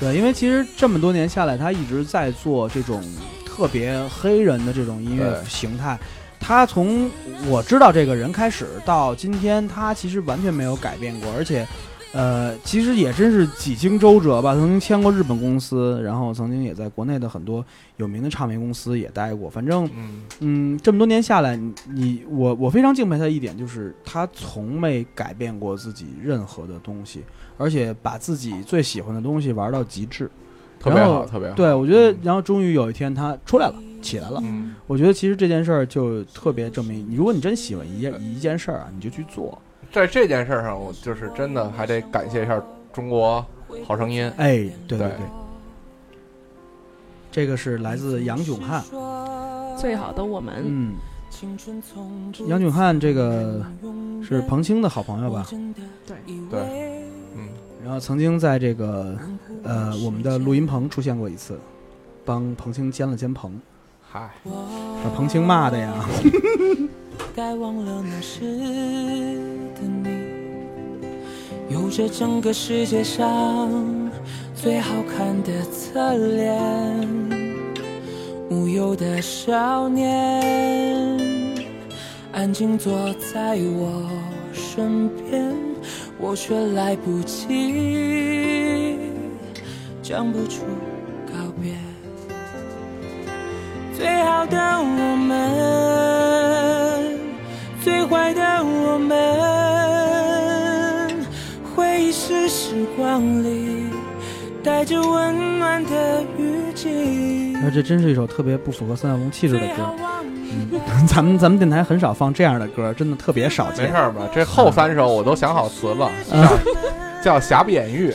对，因为其实这么多年下来，他一直在做这种特别黑人的这种音乐形态。他从我知道这个人开始到今天，他其实完全没有改变过，而且，呃，其实也真是几经周折吧。曾经签过日本公司，然后曾经也在国内的很多有名的唱片公司也待过。反正，嗯，嗯，这么多年下来，你你我我非常敬佩他一点，就是他从没改变过自己任何的东西，而且把自己最喜欢的东西玩到极致。特别好，特别好。对，我觉得，然后终于有一天他出来了，起来了。嗯，我觉得其实这件事儿就特别证明，如果你真喜欢一件一件事儿啊，你就去做。在这件事儿上，我就是真的还得感谢一下中国好声音。哎，对对对，这个是来自杨炯汉。最好的我们，嗯，杨炯汉这个是彭青的好朋友吧？对对，嗯，然后曾经在这个呃我们的录音棚出现过一次，帮彭青监了监棚，嗨，把彭青骂的呀。该忘了那时的你，有着整个世界上最好看的侧脸，无忧的少年，安静坐在我身边，我却来不及讲不出告别。最好的我时光里带着温暖的雨季。那这真是一首特别不符合三角龙气质的歌 咱们咱们电台很少放这样的歌，真的特别少见没事。吧？这后三首我都想好词了，叫瑕不掩瑜，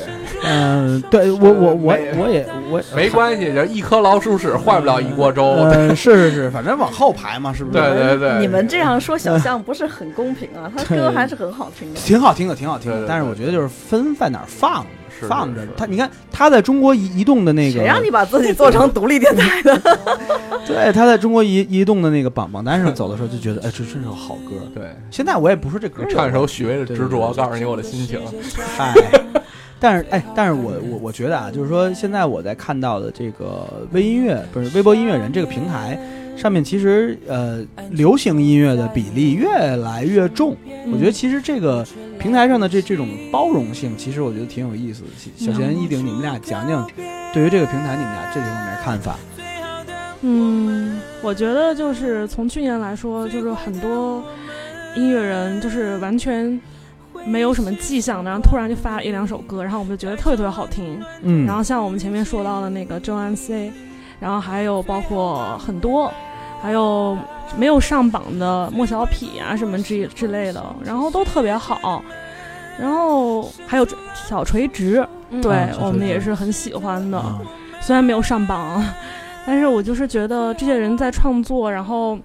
嗯，对我我我没我也我没关系，就一颗老鼠屎坏不了一锅粥。呃，是是是，反正往后排嘛，是不是？对对对，你们这样说小象不是很公平啊？他 歌还是很好听的。挺好听的，挺好听的。但是我觉得就是分在哪儿放，是放着是是它。你看他在中国移移动的那个，谁让你把自己做成独立电台的？对他在中国移移动的那个榜榜单上走的时候，就觉得哎，这真是首好歌。对，现在我也不说这歌唱一首许巍的《执着》，告诉你我的心情。嗨，但是哎，但是我我我觉得啊，就是说现在我在看到的这个微音乐不是微博音乐人这个平台上面，其实呃流行音乐的比例越来越重。我觉得其实这个平台上的这这种包容性，其实我觉得挺有意思的。小贤、一鼎，你们俩讲讲对于这个平台你们俩这方面看法。嗯，我觉得就是从去年来说，就是很多音乐人就是完全没有什么迹象的，然后突然就发了一两首歌，然后我们就觉得特别特别好听。嗯，然后像我们前面说到的那个周安 C，然后还有包括很多，还有没有上榜的莫小痞啊什么之之类的，然后都特别好。然后还有小垂直，对、啊我们也是很喜欢的。啊虽然没有上榜，但是我就是觉得这些人在创作，然后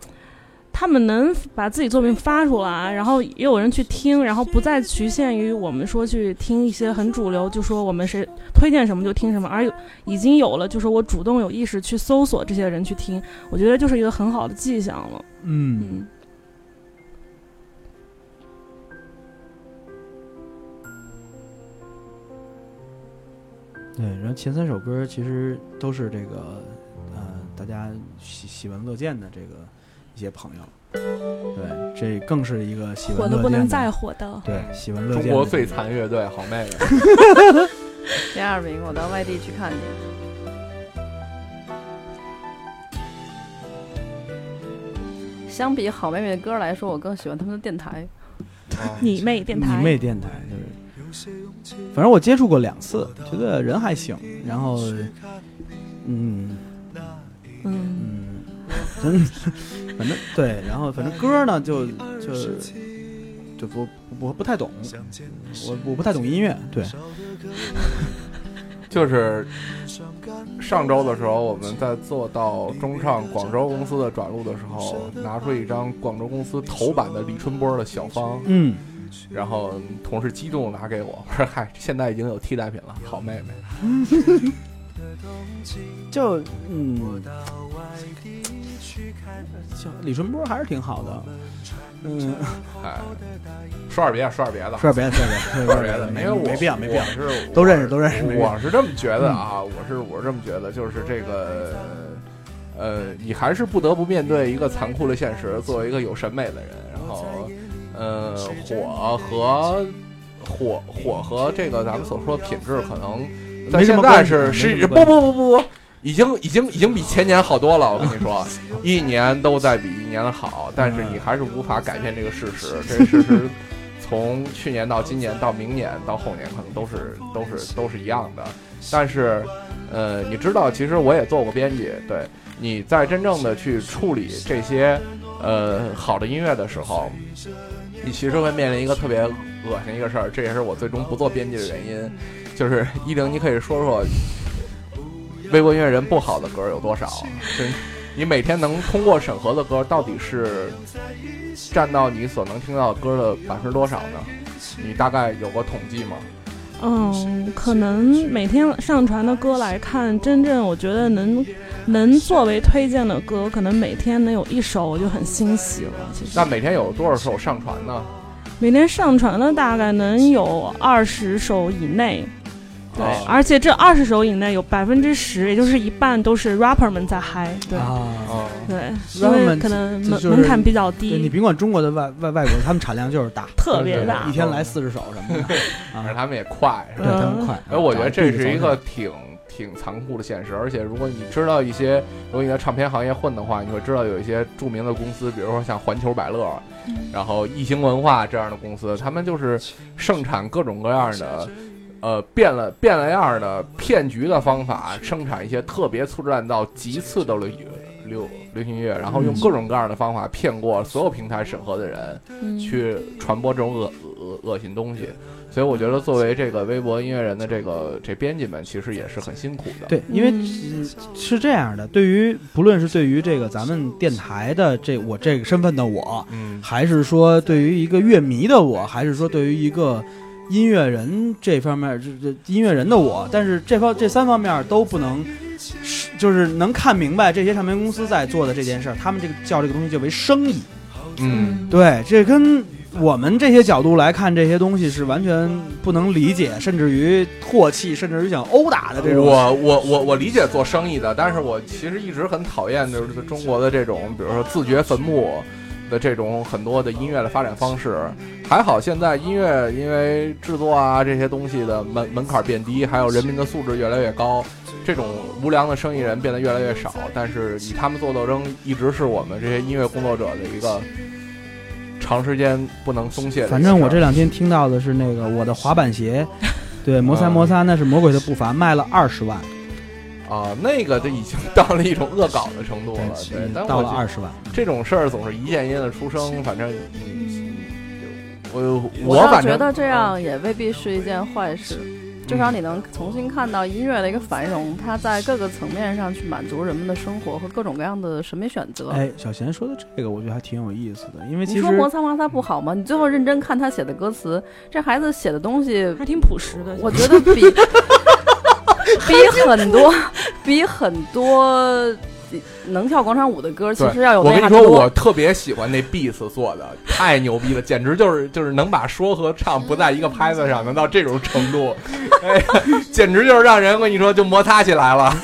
他们能把自己作品发出来，然后也有人去听，然后不再局限于我们说去听一些很主流，就说我们谁推荐什么就听什么，而有已经有了，就是我主动有意识去搜索这些人去听，我觉得就是一个很好的迹象了。嗯，嗯，对。然后前三首歌其实都是这个呃大家喜喜闻乐见的这个一些朋友。对，这更是一个喜闻火的乐见的不能再火的。对，喜闻乐中见中。国最残乐队好妹妹，第二名，我到外地去看你。相比好妹妹的歌来说，我更喜欢他们的电台。你妹电台，你妹电台，就是，反正我接触过两次，觉得人还行。然后，嗯嗯，嗯，真，反正对，然后反正歌呢，就就就不我不太懂，我我不太懂音乐，对，就是上周的时候，我们在做到中唱广州公司的转录的时候，拿出一张广州公司头版的李春波的小方，嗯，然后同事激动拿给我，我说：“嗨，现在已经有替代品了，好妹妹。”就嗯，就李春波还是挺好的。嗯，哎，说点别的，说点别的，说点别的，说点别的，说点别的，没有我没必要，没必要我，是都认识，都认识。我是这么觉得啊，我是我是这么觉得，就是这个，呃，你还是不得不面对一个残酷的现实。作为一个有审美的人，然后，呃，火和火火和这个咱们所说的品质，可能在现在是是不不不不不，已经已经已经比前年好多了。我跟你说，一年都在比一年的好，但是你还是无法改变这个事实。这个事实从去年到今年到明年到后年，可能都是都是都是一样的。但是，呃，你知道，其实我也做过编辑，对，你在真正的去处理这些呃好的音乐的时候，你其实会面临一个特别恶心一个事儿，这也是我最终不做编辑的原因。就是一零，你可以说说微博音乐人不好的歌有多少？就是你每天能通过审核的歌，到底是占到你所能听到的歌的百分之多少呢？你大概有过统计吗？嗯，可能每天上传的歌来看，真正我觉得能能作为推荐的歌，可能每天能有一首我就很欣喜了。其实那每天有多少首上传呢？每天上传的大概能有二十首以内。对，哦。而且这二十首以内有百分之十，也就是一半都是 rapper 们在嗨。对，啊，哦，对，因 rapper 为们可能就就是门门槛比较低。你低，甭管中国的外外外国，他们产量就是大，特别大。一天来四十首什么的。啊，而他们也快，是对吧？他们快。哎，我觉得这是一个挺挺残酷的现实，而且如果你知道一些，如果你在唱片行业混的话，你会知道有一些著名的公司，比如说像环球百乐，然后艺兴文化这样的公司，他们就是盛产各种各样的。呃，变了变了样儿的骗局的方法，生产一些特别粗制滥造、极次的流流流行音乐，然后用各种各样的方法骗过所有平台审核的人，嗯去传播这种恶恶恶心东西。所以我觉得，作为这个微博音乐人的这个这编辑们，其实也是很辛苦的。对，因为是这样的，对于不论是对于这个咱们电台的这我这个身份的我，嗯，还是说对于一个乐迷的我，还是说对于一个音乐人这方面，这这音乐人的我，但是这方这三方面都不能，是就是能看明白这些唱片公司在做的这件事儿，他们这个叫这个东西就为生意。嗯，对，这跟我们这些角度来看这些东西是完全不能理解，甚至于唾弃，甚至于想殴打的这种。我我我我理解做生意的，但是我其实一直很讨厌就是中国的这种，比如说自掘坟墓的这种很多的音乐的发展方式。还好现在音乐因为制作啊这些东西的门门槛变低，还有人民的素质越来越高，这种无良的生意人变得越来越少。但是与他们做斗争，一直是我们这些音乐工作者的一个长时间不能松懈。反正我这两天听到的是那个我的滑板鞋，对，摩擦啊摩擦那是魔鬼的步伐，卖了二十万，啊，那个就已经到了一种恶搞的程度了，对，但到了二十万。这种事儿总是一件一件的出生，反正，嗯，我我倒反正觉得这样也未必是一件坏事，至少你能重新看到音乐的一个繁荣，它在各个层面上去满足人们的生活和各种各样的审美选择。哎，小贤说的这个，我觉得还挺有意思的，因为其你实说摩擦摩擦不好吗？你最后认真看他写的歌词，这孩子写的东西，还挺朴实的。我觉得比 比很多 比很多能跳广场舞的歌，其实要有我跟你说，我特别喜欢那 beats 做的，太牛逼了，简直就是就是能把说和唱不在一个拍子上，能到这种程度，哎呀，简直就是让人我跟你说就摩擦起来了。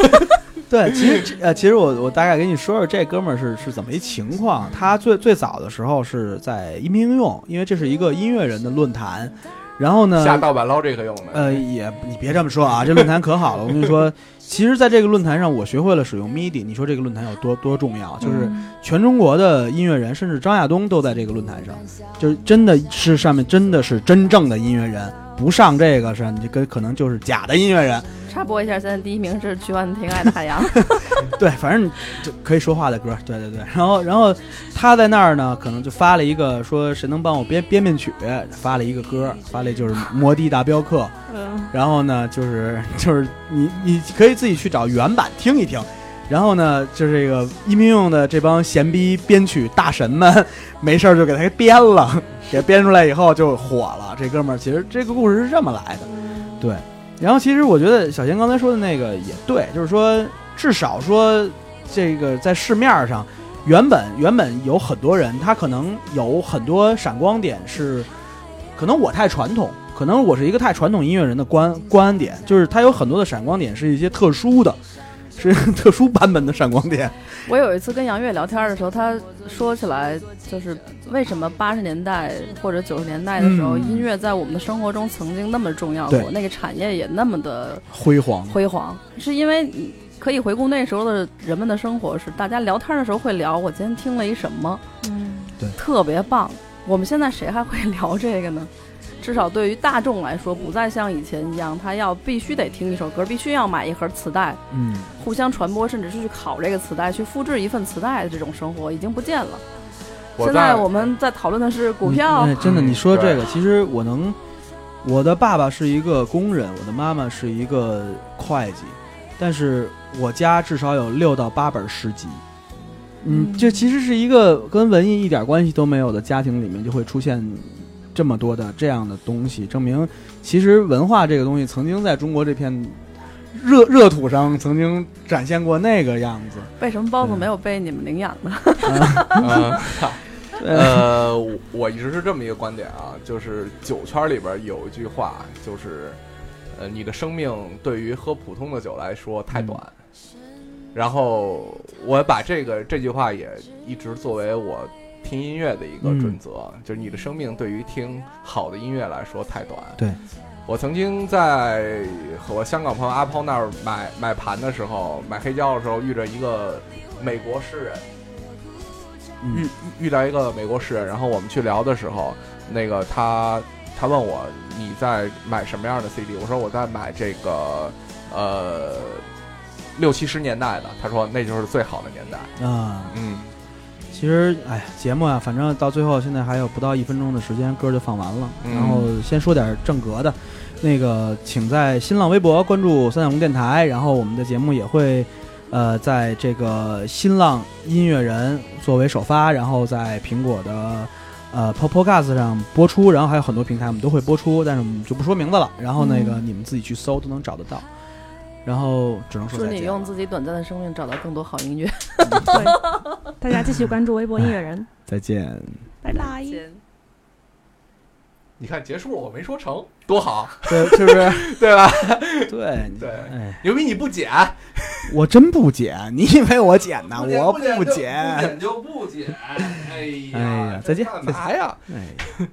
对，其实呃，其实我我大概跟你说说这哥们儿是是怎么一情况。他最最早的时候是在音频应用，因为这是一个音乐人的论坛。然后呢，下盗版捞这个用的，呃，也你别这么说啊，这论坛可好了。我跟你说，其实在这个论坛上，我学会了使用 MIDI。你说这个论坛有多多重要？就是嗯全中国的音乐人，甚至张亚东都在这个论坛上，就是真的是上面真的是真正的音乐人，不上这个是，你跟可能就是假的音乐人。插播一下，现在第一名是曲婉婷《爱的海洋》。对，反正就可以说话的歌，对对对。然后，然后他在那儿呢，可能就发了一个说谁能帮我编编编曲，发了一个歌，发了就是《摩的大镖客》。嗯，然后呢，就是 就是你你可以自己去找原版听一听。然后呢，就是这个音频用的这帮闲逼编曲大神们，没事儿就给他给编了，给编出来以后就火了。这哥们儿其实这个故事是这么来的，对。然后其实我觉得小贤刚才说的那个也对，就是说至少说这个在市面上，原本原本有很多人，他可能有很多闪光点是，可能我太传统，可能我是一个太传统音乐人的观观点，就是他有很多的闪光点是一些特殊的，是 特殊版本的闪光点。我有一次跟杨越聊天的时候，他说起来就是为什么八十年代或者九十年代的时候，嗯音乐在我们的生活中曾经那么重要对过，那个产业也那么的辉煌，辉煌，是因为你可以回顾那时候的人们的生活，是大家聊天的时候会聊我今天听了一什么，嗯，对特别棒。我们现在谁还会聊这个呢？至少对于大众来说，不再像以前一样，他要必须得听一首歌，必须要买一盒磁带，嗯，互相传播，甚至是去考这个磁带，去复制一份磁带的这种生活已经不见了。现在我们在讨论的是股票嗯，哎真的，嗯你说这个，其实我能，我的爸爸是一个工人，我的妈妈是一个会计，但是我家至少有六到八本诗集。嗯，嗯这其实是一个跟文艺一点关系都没有的家庭里面，就会出现这么多的这样的东西，证明其实文化这个东西曾经在中国这片热热土上曾经展现过那个样子。为什么包子没有被你们领养呢？嗯，呃，呃，我我一直是这么一个观点啊，就是酒圈里边有一句话，就是，呃，你的生命对于喝普通的酒来说太短。然后我把这个这句话也一直作为我听音乐的一个准则，就是你的生命对于听好的音乐来说太短。对，我曾经在和我香港朋友阿抛那儿买买盘的时候，买黑胶的时候，遇着一个美国诗人。遇遇到一个美国诗人，然后我们去聊的时候，那个他他问我你在买什么样的 CD，我说我在买这个呃六七十年代的，他说那就是最好的年代。啊，嗯，其实，哎，节目啊，反正到最后现在还有不到一分钟的时间，歌就放完了。嗯然后先说点正格的，那个，请在新浪微博关注三角龙电台，然后我们的节目也会，呃，在这个新浪音乐人作为首发，然后在苹果的呃 Podcast 上播出，然后还有很多平台我们都会播出，但是我们就不说名字了。然后那个你们自己去搜都能找得到。然后只能说祝你用自己短暂的生命找到更多好音乐。对，大家继续关注微博音乐人，再见。拜拜。你看结束了，我没说成，多好，对，是不是？对吧？对对哎。牛逼你不剪，我真不剪，你以为我剪呢？我不剪剪。不剪就不剪。哎呀，哎呀再见干嘛呀？哎。